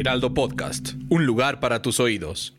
Heraldo Podcast, un lugar para tus oídos.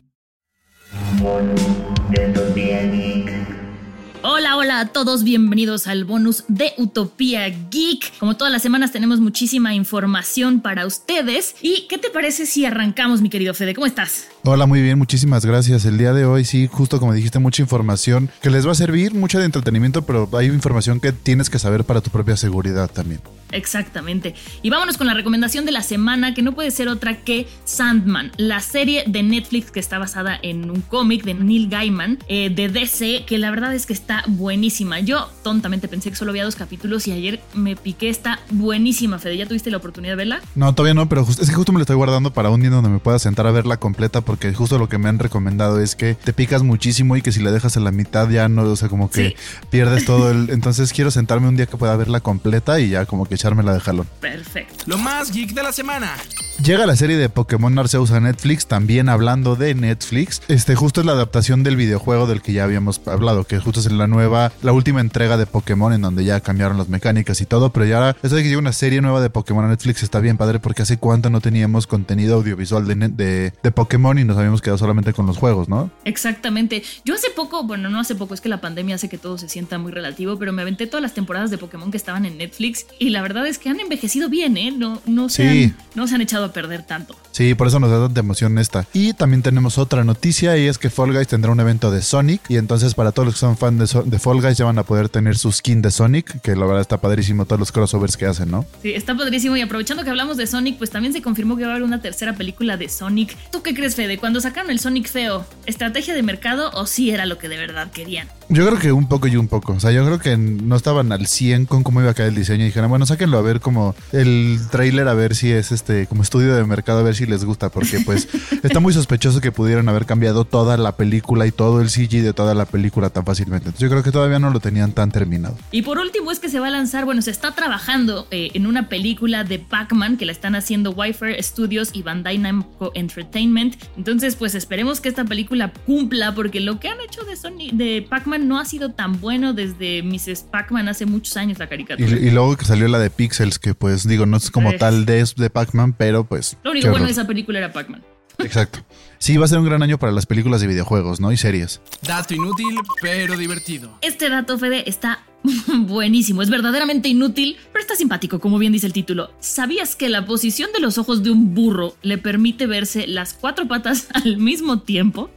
Hola, hola a todos, bienvenidos al bonus de Utopía Geek. Como todas las semanas tenemos muchísima información para ustedes. ¿Y qué te parece si arrancamos, mi querido Fede? ¿Cómo estás? Hola, muy bien, muchísimas gracias. El día de hoy sí, justo como dijiste, mucha información que les va a servir, mucha de entretenimiento, pero hay información que tienes que saber para tu propia seguridad también. Exactamente. Y vámonos con la recomendación de la semana, que no puede ser otra que Sandman, la serie de Netflix que está basada en un cómic de Neil Gaiman eh, de DC, que la verdad es que está buenísima. Yo tontamente pensé que solo había dos capítulos y ayer me piqué, está buenísima, Fede. ¿Ya tuviste la oportunidad de verla? No, todavía no, pero es que justo me la estoy guardando para un día donde me pueda sentar a verla completa, porque justo lo que me han recomendado es que te picas muchísimo y que si la dejas a la mitad ya no, o sea, como que pierdes todo el... Entonces quiero sentarme un día que pueda verla completa y ya como que echármela de jalón. Perfecto. Lo más geek de la semana. Llega la serie de Pokémon Arceus a Netflix, también hablando de Netflix. Este justo es la adaptación del videojuego del que ya habíamos hablado, que justo es la nueva, la última entrega de Pokémon en donde ya cambiaron las mecánicas y todo, pero ya ahora, eso de que llega una serie nueva de Pokémon a Netflix está bien padre porque hace cuánto no teníamos contenido audiovisual de, de, de Pokémon y nos habíamos quedado solamente con los juegos, ¿no? Exactamente. Yo hace poco, bueno, no hace poco, es que la pandemia hace que todo se sienta muy relativo, pero me aventé todas las temporadas de Pokémon que estaban en Netflix y la verdad es que han envejecido bien, ¿eh? No, no, se, Sí. han, no se han echado a perder tanto. Sí, por eso nos da tanta emoción esta. Y también tenemos otra noticia y es que Fall Guys tendrá un evento de Sonic y entonces para todos los que son fan de, So- Fall Guys ya van a poder tener su skin de Sonic, que la verdad está padrísimo todos los crossovers que hacen, ¿no? Sí, está padrísimo. Y aprovechando que hablamos de Sonic, pues también se confirmó que va a haber una tercera película de Sonic. ¿Tú qué crees, Fede? Cuando sacaron el Sonic feo, ¿estrategia de mercado o sí era lo que de verdad querían? Yo creo que un poco y un poco. O sea, yo creo que no estaban al 100 con cómo iba a caer el diseño. Y dijeron, bueno, sáquenlo a ver como el trailer, a ver si es este, como estudio de mercado, a ver si les gusta. Porque pues está muy sospechoso que pudieran haber cambiado toda la película y todo el CG de toda la película tan fácilmente. Entonces yo creo que todavía no lo tenían tan terminado. Y por último es que se va a lanzar, bueno, se está trabajando eh, en una película de Pac-Man que la están haciendo Wi-Fi Studios y Bandai Namco Entertainment. Entonces, pues esperemos que esta película cumpla porque lo que han hecho de Sony, de Pac-Man no ha sido tan bueno desde Mrs. Pac-Man hace muchos años la caricatura. y luego que salió la de Pixels, que pues digo, no es como Es- tal de, de Pac-Man, pero pues... Lo único bueno de esa película era Pac-Man. Exacto. Sí, va a ser un gran año para las películas de videojuegos, ¿no? Y series. Dato inútil, pero divertido. Este dato, Fede, está buenísimo. Es verdaderamente inútil, pero está simpático, como bien dice el título. ¿Sabías que la posición de los ojos de un burro le permite verse las cuatro patas al mismo tiempo?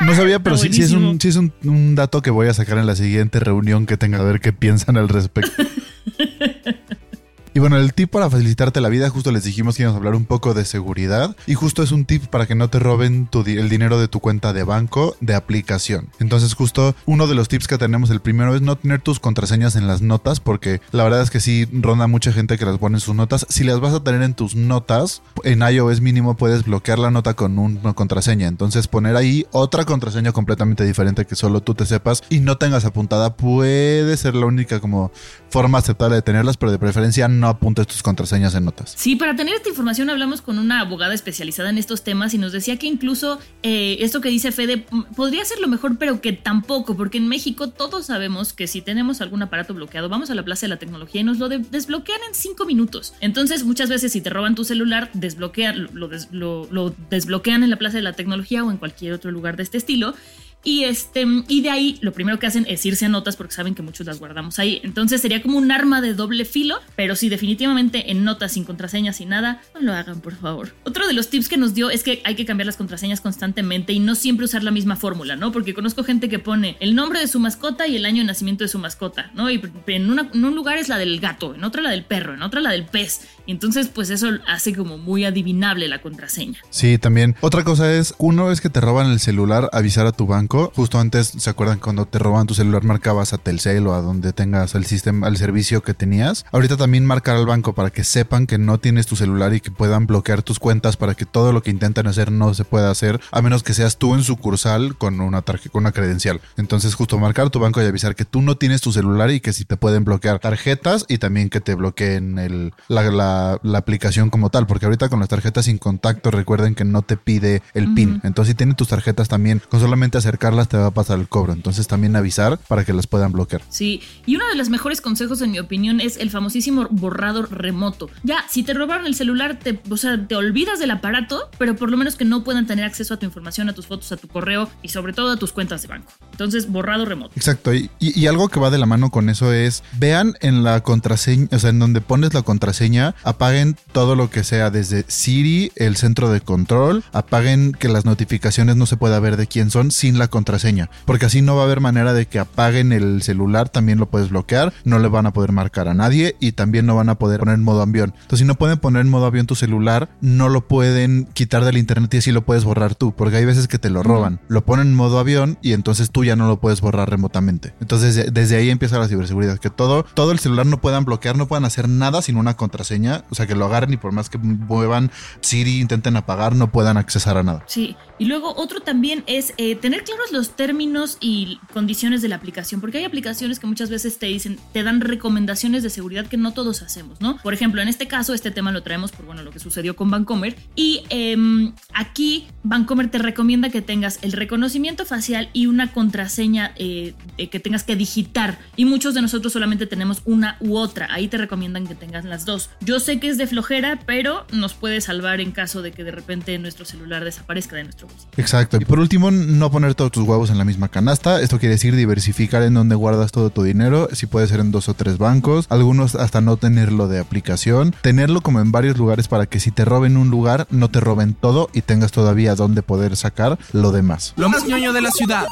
No sabía, pero sí, sí es, un, sí es un, un dato que voy a sacar en la siguiente reunión que tenga a ver qué piensan al respecto. Y bueno, el tip para facilitarte la vida, justo les dijimos que íbamos a hablar un poco de seguridad. Y justo es un tip para que no te roben el dinero de tu cuenta de banco de aplicación. Entonces, justo uno de los tips que tenemos, el primero es no tener tus contraseñas en las notas, porque la verdad es que sí ronda mucha gente que las pone en sus notas. Si las vas a tener en tus notas, en iOS mínimo puedes bloquear la nota con un- una contraseña. Entonces, poner ahí otra contraseña completamente diferente que solo tú te sepas y no tengas apuntada puede ser la única como forma aceptable de tenerlas, pero de preferencia no apuntes tus contraseñas en notas. Sí, para tener esta información hablamos con una abogada especializada en estos temas y nos decía que incluso eh, esto que dice Fede mm, podría ser lo mejor, pero que tampoco, porque en México todos sabemos que si tenemos algún aparato bloqueado, vamos a la Plaza de la Tecnología y nos lo de- desbloquean en cinco minutos. Entonces, muchas veces si te roban tu celular, desbloquean, lo, des- lo- lo desbloquean en la Plaza de la Tecnología o en cualquier otro lugar de este estilo. Y, este, y de ahí lo primero que hacen es irse a notas porque saben que muchos las guardamos ahí. Entonces sería como un arma de doble filo, pero sí, definitivamente en notas sin contraseñas sin nada, no lo hagan, por favor. Otro de los tips que nos dio es que hay que cambiar las contraseñas constantemente y no siempre usar la misma fórmula, ¿no? Porque conozco gente que pone el nombre de su mascota y el año de nacimiento de su mascota, ¿no? Y en, en un lugar es la del gato, en otro la del perro, en otra la del pez. Y entonces, pues eso hace como muy adivinable la contraseña. Sí, también. Otra cosa es, uno es que te roban el celular, avisar a tu banco Justo antes, ¿se acuerdan cuando te roban tu celular marcabas a Telcel o a donde tengas el sistema, el servicio que tenías? Ahorita también marcar al banco para que sepan que no tienes tu celular y que puedan bloquear tus cuentas para que todo lo que intentan hacer no se pueda hacer a menos que seas tú en sucursal con una tarjeta, con una credencial. Entonces, justo marcar tu banco y avisar que tú no tienes tu celular y que si te pueden bloquear tarjetas y también que te bloqueen el, la, la, aplicación como tal, porque ahorita con las tarjetas sin contacto recuerden que no te pide el PIN. Entonces, si tienen tus tarjetas también, con solamente acercarlas te va a pasar el cobro. Entonces, también avisar para que las puedan bloquear. Sí, y uno de los mejores consejos, en mi opinión, es el famosísimo borrado remoto. Ya, si te robaron el celular, te, o sea, te olvidas del aparato, pero por lo menos que no puedan tener acceso a tu información, a tus fotos, a tu correo y sobre todo a tus cuentas de banco. Entonces, borrado remoto. Exacto. Y, y algo que va de la mano con eso es, vean en la contraseña, o sea, en donde pones la contraseña, apaguen todo lo que sea desde Siri, el centro de control, apaguen que las notificaciones no se pueda ver de quién son sin la contraseña, porque así no va a haber manera de que apaguen el celular, también lo puedes bloquear, no le van a poder marcar a nadie y también no van a poder poner en modo avión. Entonces, si no pueden poner en modo avión tu celular, no lo pueden quitar del internet y así lo puedes borrar tú, porque hay veces que te lo roban, lo ponen en modo avión y entonces tú ya no lo puedes borrar remotamente. Entonces, desde ahí empieza la ciberseguridad, que todo, todo el celular no puedan bloquear, no puedan hacer nada sin una contraseña, o sea, que lo agarren y por más que muevan Siri, intenten apagar, no puedan accesar a nada. Sí, y luego otro también es eh, tener claros los términos y condiciones de la aplicación, porque hay aplicaciones que muchas veces te dicen, te dan recomendaciones de seguridad que no todos hacemos, ¿no? Por ejemplo, en este caso, este tema lo traemos por, bueno, lo que sucedió con Vancomer, y eh, aquí Vancomer te recomienda que tengas el reconocimiento facial y una contraseña eh, que tengas que digitar, y muchos de nosotros solamente tenemos una u otra, ahí te recomiendan que tengas las dos. Yo sé que es de flojera, pero nos puede salvar en caso de que de repente nuestro celular desaparezca de nuestro Exacto. Y por último, no poner todos tus huevos en la misma canasta. Esto quiere decir diversificar en donde guardas todo tu dinero. Si puede ser en dos o tres bancos. Algunos hasta no tenerlo de aplicación. Tenerlo como en varios lugares para que si te roben un lugar, no te roben todo y tengas todavía donde poder sacar lo demás. Lo más ñoño de la ciudad.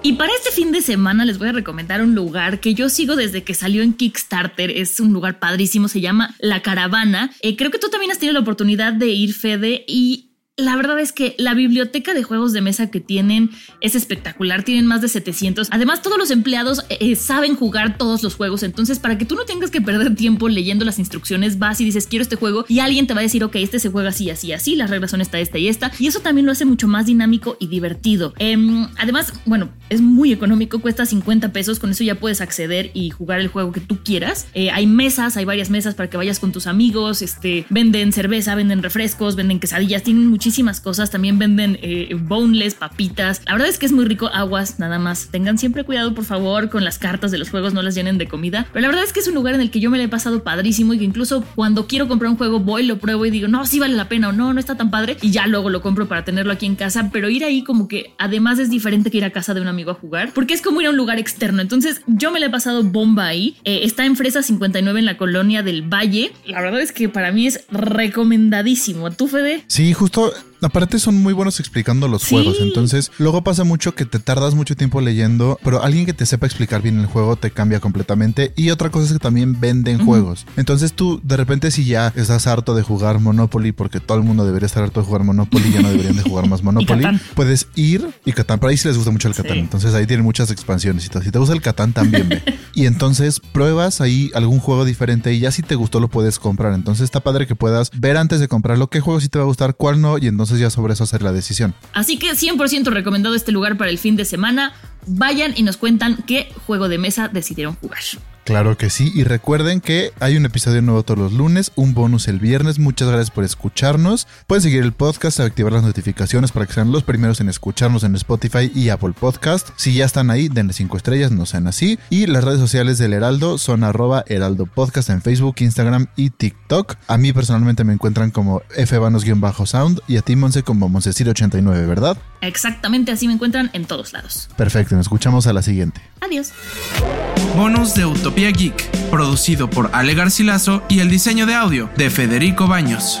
Y para este fin de semana les voy a recomendar un lugar que yo sigo desde que salió en Kickstarter. Es un lugar padrísimo, se llama La Caravana. Eh, creo que tú también has tenido la oportunidad de ir, Fede, y la verdad es que la biblioteca de juegos de mesa que tienen es espectacular, tienen más de 700. Además, todos los empleados eh, saben jugar todos los juegos, entonces para que tú no tengas que perder tiempo leyendo las instrucciones, vas y dices quiero este juego y alguien te va a decir, ok, este se juega así, así, así, las reglas son esta, esta y esta, y eso también lo hace mucho más dinámico y divertido. Eh, además, bueno, es muy económico, cuesta 50 pesos, con eso ya puedes acceder y jugar el juego que tú quieras. Eh, hay mesas, hay varias mesas para que vayas con tus amigos, este, venden cerveza, venden refrescos, venden quesadillas, tienen muchísimas muchísimas cosas. También venden eh, boneless, papitas. La verdad es que es muy rico. Aguas, nada más. Tengan siempre cuidado, por favor, con las cartas de los juegos, no las llenen de comida. Pero la verdad es que es un lugar en el que yo me lo he pasado padrísimo y que incluso cuando quiero comprar un juego voy, lo pruebo y digo, no, sí vale la pena o no, no está tan padre. Y ya luego lo compro para tenerlo aquí en casa. Pero ir ahí como que además es diferente que ir a casa de un amigo a jugar, porque es como ir a un lugar externo. Entonces yo me lo he pasado bomba ahí. Eh, está en Fresa 59 en la colonia del Valle. La verdad es que para mí es recomendadísimo. ¿Tú, Fede? Sí, justo Aparte son muy buenos explicando los Sí. juegos, entonces luego pasa mucho que te tardas mucho tiempo leyendo, pero alguien que te sepa explicar bien el juego te cambia completamente. Y otra cosa es que también venden juegos. Entonces tú de repente si ya estás harto de jugar Monopoly, porque todo el mundo debería estar harto de jugar Monopoly, ya no deberían de jugar más Monopoly, puedes ir y Catán, pero ahí sí les gusta mucho el Catán, Sí. entonces ahí tienen muchas expansiones y todo. Si te gusta el Catán también ve. Y entonces pruebas ahí algún juego diferente y ya si te gustó lo puedes comprar. Entonces está padre que puedas ver antes de comprarlo qué juego sí te va a gustar, cuál no, y entonces ya sobre eso hacer la decisión. Así que 100% recomendado este lugar para el fin de semana. Vayan y nos cuentan qué juego de mesa decidieron jugar. Claro que sí, y recuerden que hay un episodio nuevo todos los lunes, un bonus el viernes. Muchas gracias por escucharnos. Pueden seguir el podcast, activar las notificaciones para que sean los primeros en escucharnos en Spotify y Apple Podcast. Si ya están ahí, denle 5 estrellas, no sean así. Y las redes sociales del Heraldo son arroba Heraldo Podcast en Facebook, Instagram y TikTok. A mí personalmente me encuentran como fbanos-sound y a ti, Monse, como Monsecir89, ¿verdad? Exactamente así me encuentran en todos lados. Perfecto, nos escuchamos a la siguiente. Adiós. Bonus de Utopía Geek, producido por Ale Garcilaso y el diseño de audio de Federico Baños.